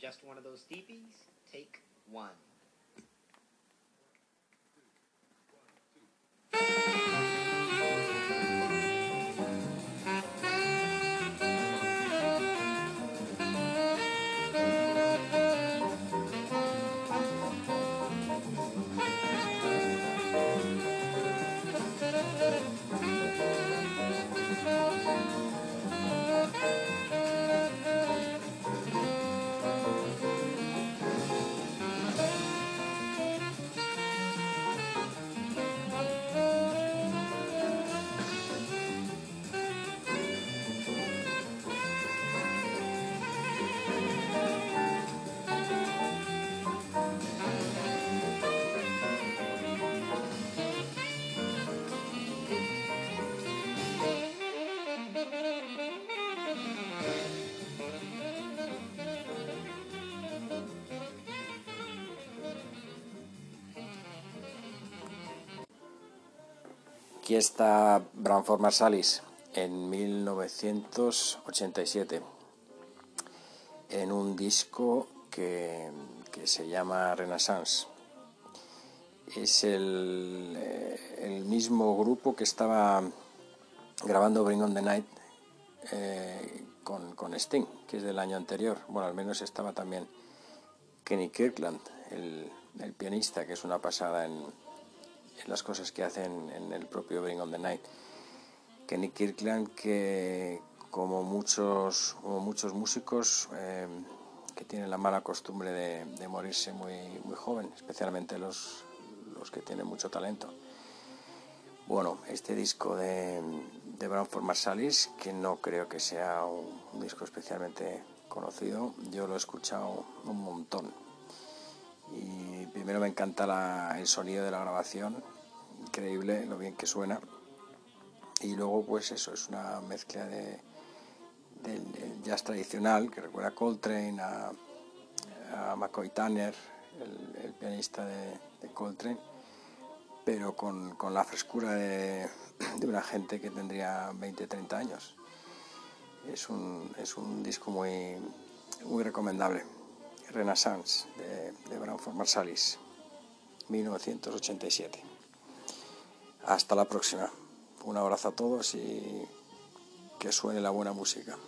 Just one of those steepies? Take one. Aquí está Branford Marsalis en 1987 en un disco que, se llama Renaissance. Es el, eh, el, mismo grupo que estaba grabando Bring on the Night eh, con, con, Sting, que es del año anterior. Bueno, al menos estaba también Kenny Kirkland, el, el pianista, que es una pasada en, las cosas que hacen en el propio Bring on the Night. Kenny Kirkland, que como muchos, como muchos músicos eh, que tienen la mala costumbre de, morirse muy, muy joven, especialmente los, los que tienen mucho talento. Bueno, este disco de, de Brown Marsalis, que no creo que sea un disco especialmente conocido, yo lo he escuchado un montón primero me encanta el sonido de la grabación, increíble lo bien que suena. Y luego pues eso, es una mezcla de, del, jazz tradicional que recuerda a Coltrane, a, McCoy Tanner, el, pianista de, Coltrane, pero con, la frescura de, una gente que tendría 20, 30 años. Es un, es un disco muy, muy recomendable. Renaissance de, de Branford Marsalis, 1987. Hasta la próxima. Un abrazo a todos y que suene la buena música.